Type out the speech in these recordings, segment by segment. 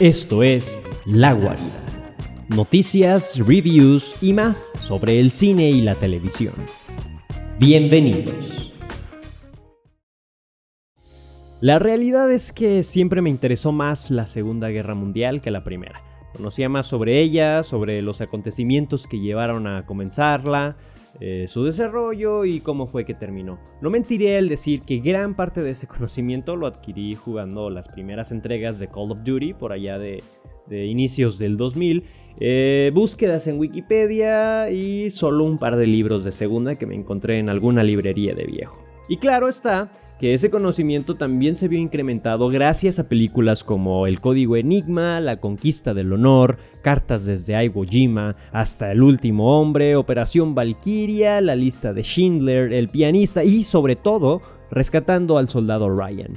Esto es La Guarida. Noticias, reviews y más sobre el cine y la televisión. Bienvenidos. La realidad es que siempre me interesó más la Segunda Guerra Mundial que la Primera. Conocía más sobre ella, sobre los acontecimientos que llevaron a comenzarla, eh, su desarrollo y cómo fue que terminó. No mentiré al decir que gran parte de ese conocimiento lo adquirí jugando las primeras entregas de Call of Duty por allá de, inicios del 2000, eh, búsquedas en Wikipedia y solo un par de libros de segunda que me encontré en alguna librería de viejo. Y claro está que ese conocimiento también se vio incrementado gracias a películas como El Código Enigma, La Conquista del Honor, Cartas desde Iwo Jima, Hasta el Último Hombre, Operación Valkyria, La Lista de Schindler, El Pianista y sobre todo Rescatando al Soldado Ryan.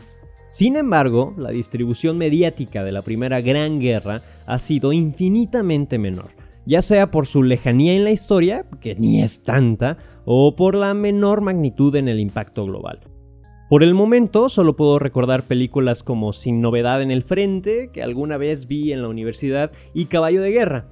Sin embargo, la distribución mediática de la Primera Gran Guerra ha sido infinitamente menor, ya sea por su lejanía en la historia, que ni es tanta, o por la menor magnitud en el impacto global. Por el momento solo puedo recordar películas como Sin novedad en el frente, que alguna vez vi en la universidad, y Caballo de Guerra.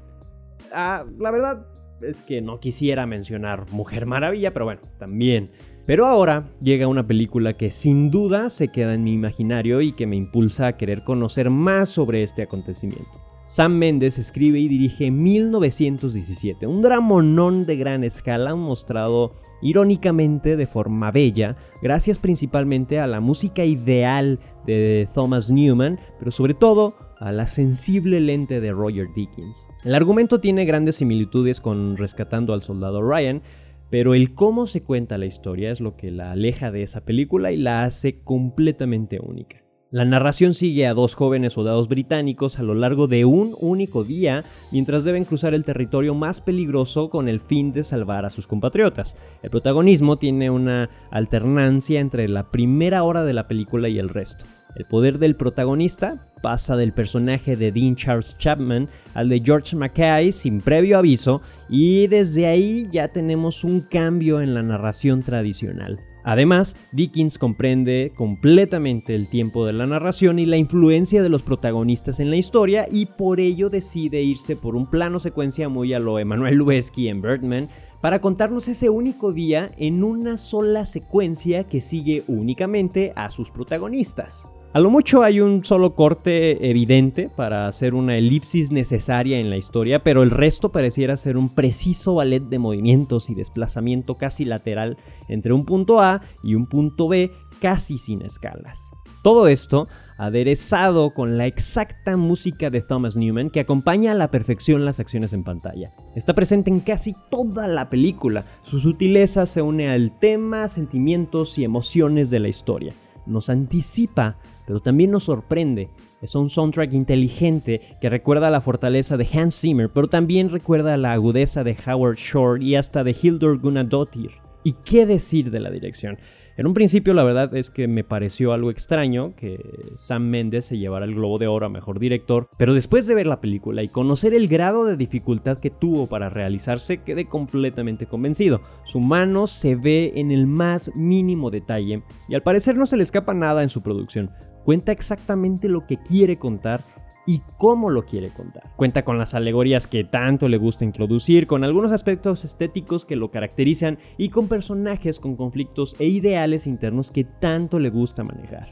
Ah, la verdad es que no quisiera mencionar Mujer Maravilla, pero bueno, también. Pero ahora llega una película que sin duda se queda en mi imaginario y que me impulsa a querer conocer más sobre este acontecimiento. Sam Mendes escribe y dirige 1917, un dramonón de gran escala mostrado irónicamente de forma bella, gracias principalmente a la música ideal de Thomas Newman, pero sobre todo a la sensible lente de Roger Dickens. El argumento tiene grandes similitudes con Rescatando al Soldado Ryan, pero el cómo se cuenta la historia es lo que la aleja de esa película y la hace completamente única. La narración sigue a dos jóvenes soldados británicos a lo largo de un único día mientras deben cruzar el territorio más peligroso con el fin de salvar a sus compatriotas. El protagonismo tiene una alternancia entre la primera hora de la película y el resto. El poder del protagonista pasa del personaje de Dean Charles Chapman al de George Mackay sin previo aviso y desde ahí ya tenemos un cambio en la narración tradicional. Además, Dickens comprende completamente el tiempo de la narración y la influencia de los protagonistas en la historia y por ello decide irse por un plano secuencia muy a lo Emanuel Lubezki en Birdman para contarnos ese único día en una sola secuencia que sigue únicamente a sus protagonistas. A lo mucho hay un solo corte evidente para hacer una elipsis necesaria en la historia, pero el resto pareciera ser un preciso ballet de movimientos y desplazamiento casi lateral entre un punto A y un punto B casi sin escalas. Todo esto aderezado con la exacta música de Thomas Newman que acompaña a la perfección las acciones en pantalla. Está presente en casi toda la película. Su sutileza se une al tema, sentimientos y emociones de la historia. Nos anticipa pero también nos sorprende. Es un soundtrack inteligente que recuerda la fortaleza de Hans Zimmer, pero también recuerda la agudeza de Howard Shore y hasta de Hildur Gunnadóttir. ¿Y qué decir de la dirección? En un principio la verdad es que me pareció algo extraño que Sam Mendes se llevara el Globo de Oro a Mejor Director, pero después de ver la película y conocer el grado de dificultad que tuvo para realizarse, quedé completamente convencido. Su mano se ve en el más mínimo detalle y al parecer no se le escapa nada en su producción cuenta exactamente lo que quiere contar y cómo lo quiere contar. Cuenta con las alegorías que tanto le gusta introducir, con algunos aspectos estéticos que lo caracterizan y con personajes con conflictos e ideales internos que tanto le gusta manejar.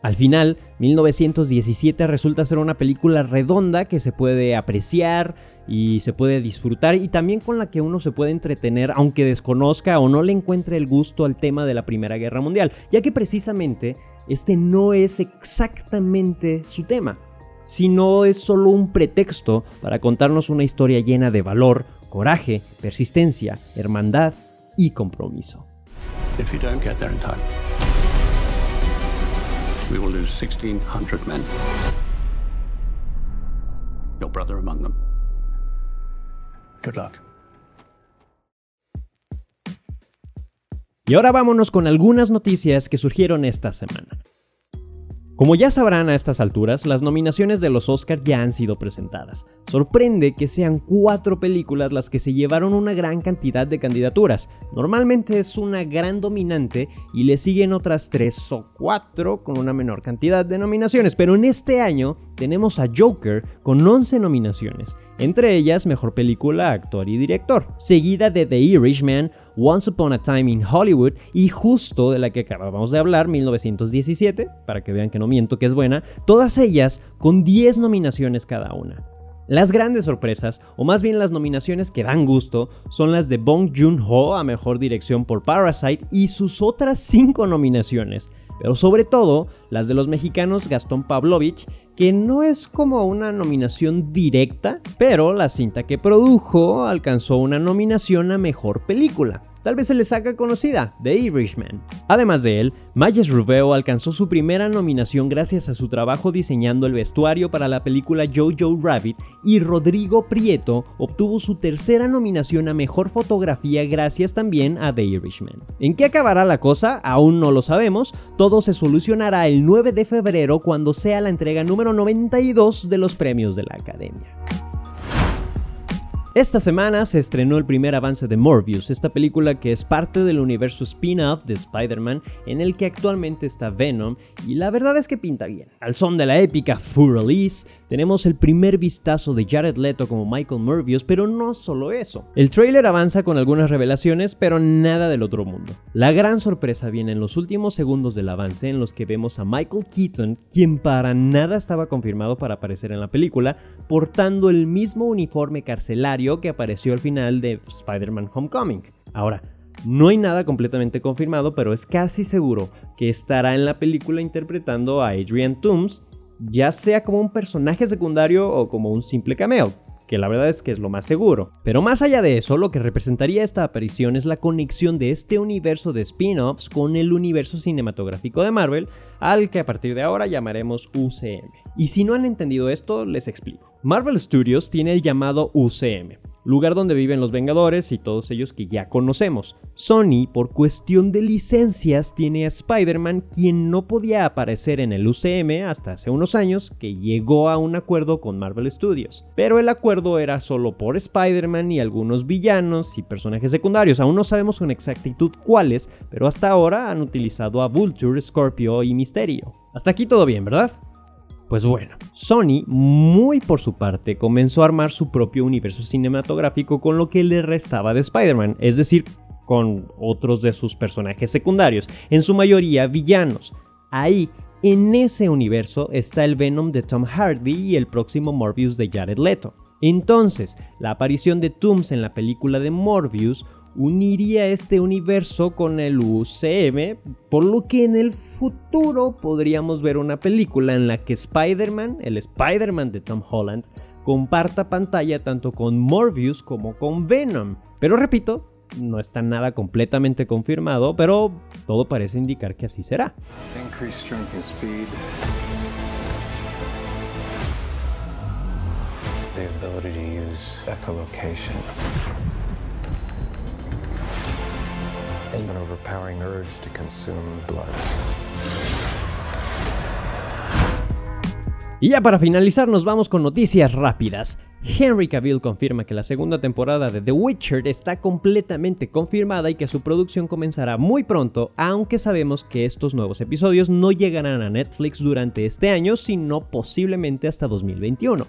Al final, 1917 resulta ser una película redonda que se puede apreciar y se puede disfrutar y también con la que uno se puede entretener aunque desconozca o no le encuentre el gusto al tema de la Primera Guerra Mundial, ya que precisamente este no es exactamente su tema, sino es solo un pretexto para contarnos una historia llena de valor, coraje, persistencia, hermandad y compromiso. If you don't get there in time, we will lose 1600 men. Your brother among them. Good luck. Y ahora vámonos con algunas noticias que surgieron esta semana. Como ya sabrán a estas alturas, las nominaciones de los Oscars ya han sido presentadas. Sorprende que sean cuatro películas las que se llevaron una gran cantidad de candidaturas. Normalmente es una gran dominante y le siguen otras tres o cuatro con una menor cantidad de nominaciones, pero en este año tenemos a Joker con 11 nominaciones, entre ellas Mejor Película, Actor y Director, seguida de The Irishman, Once Upon a Time in Hollywood y justo de la que acabamos de hablar, 1917, para que vean que no miento que es buena, todas ellas con 10 nominaciones cada una. Las grandes sorpresas, o más bien las nominaciones que dan gusto, son las de Bong Joon-ho a Mejor Dirección por Parasite y sus otras 5 nominaciones, pero sobre todo las de los mexicanos Gastón Pavlovich, que no es como una nominación directa, pero la cinta que produjo alcanzó una nominación a Mejor Película tal vez se les haga conocida, The Irishman. Además de él, Mayes Rubeo alcanzó su primera nominación gracias a su trabajo diseñando el vestuario para la película Jojo Rabbit y Rodrigo Prieto obtuvo su tercera nominación a Mejor Fotografía gracias también a The Irishman. ¿En qué acabará la cosa? Aún no lo sabemos, todo se solucionará el 9 de febrero cuando sea la entrega número 92 de los premios de la Academia. Esta semana se estrenó el primer avance de Morbius, esta película que es parte del universo spin-off de Spider-Man en el que actualmente está Venom y la verdad es que pinta bien. Al son de la épica Full Release tenemos el primer vistazo de Jared Leto como Michael Morbius, pero no solo eso. El trailer avanza con algunas revelaciones, pero nada del otro mundo. La gran sorpresa viene en los últimos segundos del avance en los que vemos a Michael Keaton, quien para nada estaba confirmado para aparecer en la película, portando el mismo uniforme carcelario que apareció al final de Spider-Man Homecoming. Ahora, no hay nada completamente confirmado, pero es casi seguro que estará en la película interpretando a Adrian Toomes, ya sea como un personaje secundario o como un simple cameo que la verdad es que es lo más seguro. Pero más allá de eso, lo que representaría esta aparición es la conexión de este universo de spin-offs con el universo cinematográfico de Marvel, al que a partir de ahora llamaremos UCM. Y si no han entendido esto, les explico. Marvel Studios tiene el llamado UCM, lugar donde viven los Vengadores y todos ellos que ya conocemos. Sony, por cuestión de licencias, tiene a Spider-Man, quien no podía aparecer en el UCM hasta hace unos años, que llegó a un acuerdo con Marvel Studios. Pero el acuerdo era solo por Spider-Man y algunos villanos y personajes secundarios. Aún no sabemos con exactitud cuáles, pero hasta ahora han utilizado a Vulture, Scorpio y Misterio. Hasta aquí todo bien, ¿verdad? Pues bueno, Sony, muy por su parte, comenzó a armar su propio universo cinematográfico con lo que le restaba de Spider-Man, es decir, con otros de sus personajes secundarios, en su mayoría villanos. Ahí, en ese universo, está el Venom de Tom Hardy y el próximo Morbius de Jared Leto. Entonces, la aparición de Tooms en la película de Morbius uniría este universo con el UCM, por lo que en el futuro podríamos ver una película en la que Spider-Man, el Spider-Man de Tom Holland, comparta pantalla tanto con Morbius como con Venom. Pero repito, no está nada completamente confirmado, pero todo parece indicar que así será. Y ya para finalizar nos vamos con noticias rápidas. Henry Cavill confirma que la segunda temporada de The Witcher está completamente confirmada y que su producción comenzará muy pronto, aunque sabemos que estos nuevos episodios no llegarán a Netflix durante este año, sino posiblemente hasta 2021.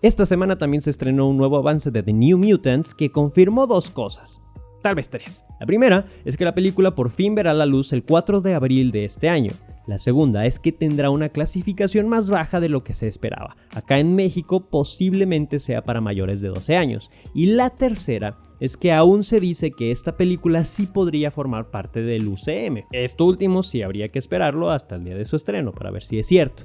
Esta semana también se estrenó un nuevo avance de The New Mutants que confirmó dos cosas. Tal vez tres. La primera es que la película por fin verá la luz el 4 de abril de este año. La segunda es que tendrá una clasificación más baja de lo que se esperaba. Acá en México posiblemente sea para mayores de 12 años. Y la tercera es que aún se dice que esta película sí podría formar parte del UCM. Esto último sí habría que esperarlo hasta el día de su estreno para ver si es cierto.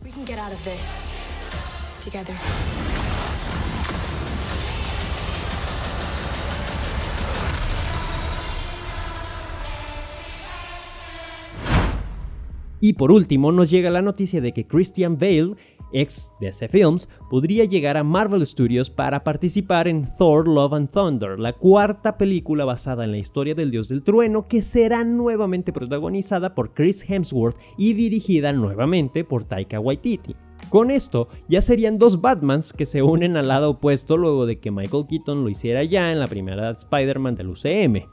Y por último, nos llega la noticia de que Christian Bale, ex DC Films, podría llegar a Marvel Studios para participar en Thor Love and Thunder, la cuarta película basada en la historia del dios del trueno que será nuevamente protagonizada por Chris Hemsworth y dirigida nuevamente por Taika Waititi. Con esto ya serían dos Batmans que se unen al lado opuesto luego de que Michael Keaton lo hiciera ya en la primera Spider-Man del UCM.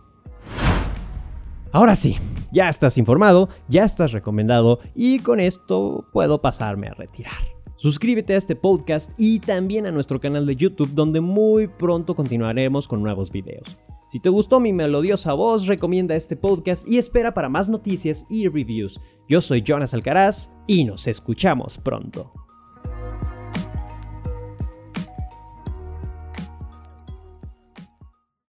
Ahora sí, ya estás informado, ya estás recomendado y con esto puedo pasarme a retirar. Suscríbete a este podcast y también a nuestro canal de YouTube donde muy pronto continuaremos con nuevos videos. Si te gustó mi melodiosa voz, recomienda este podcast y espera para más noticias y reviews. Yo soy Jonas Alcaraz y nos escuchamos pronto.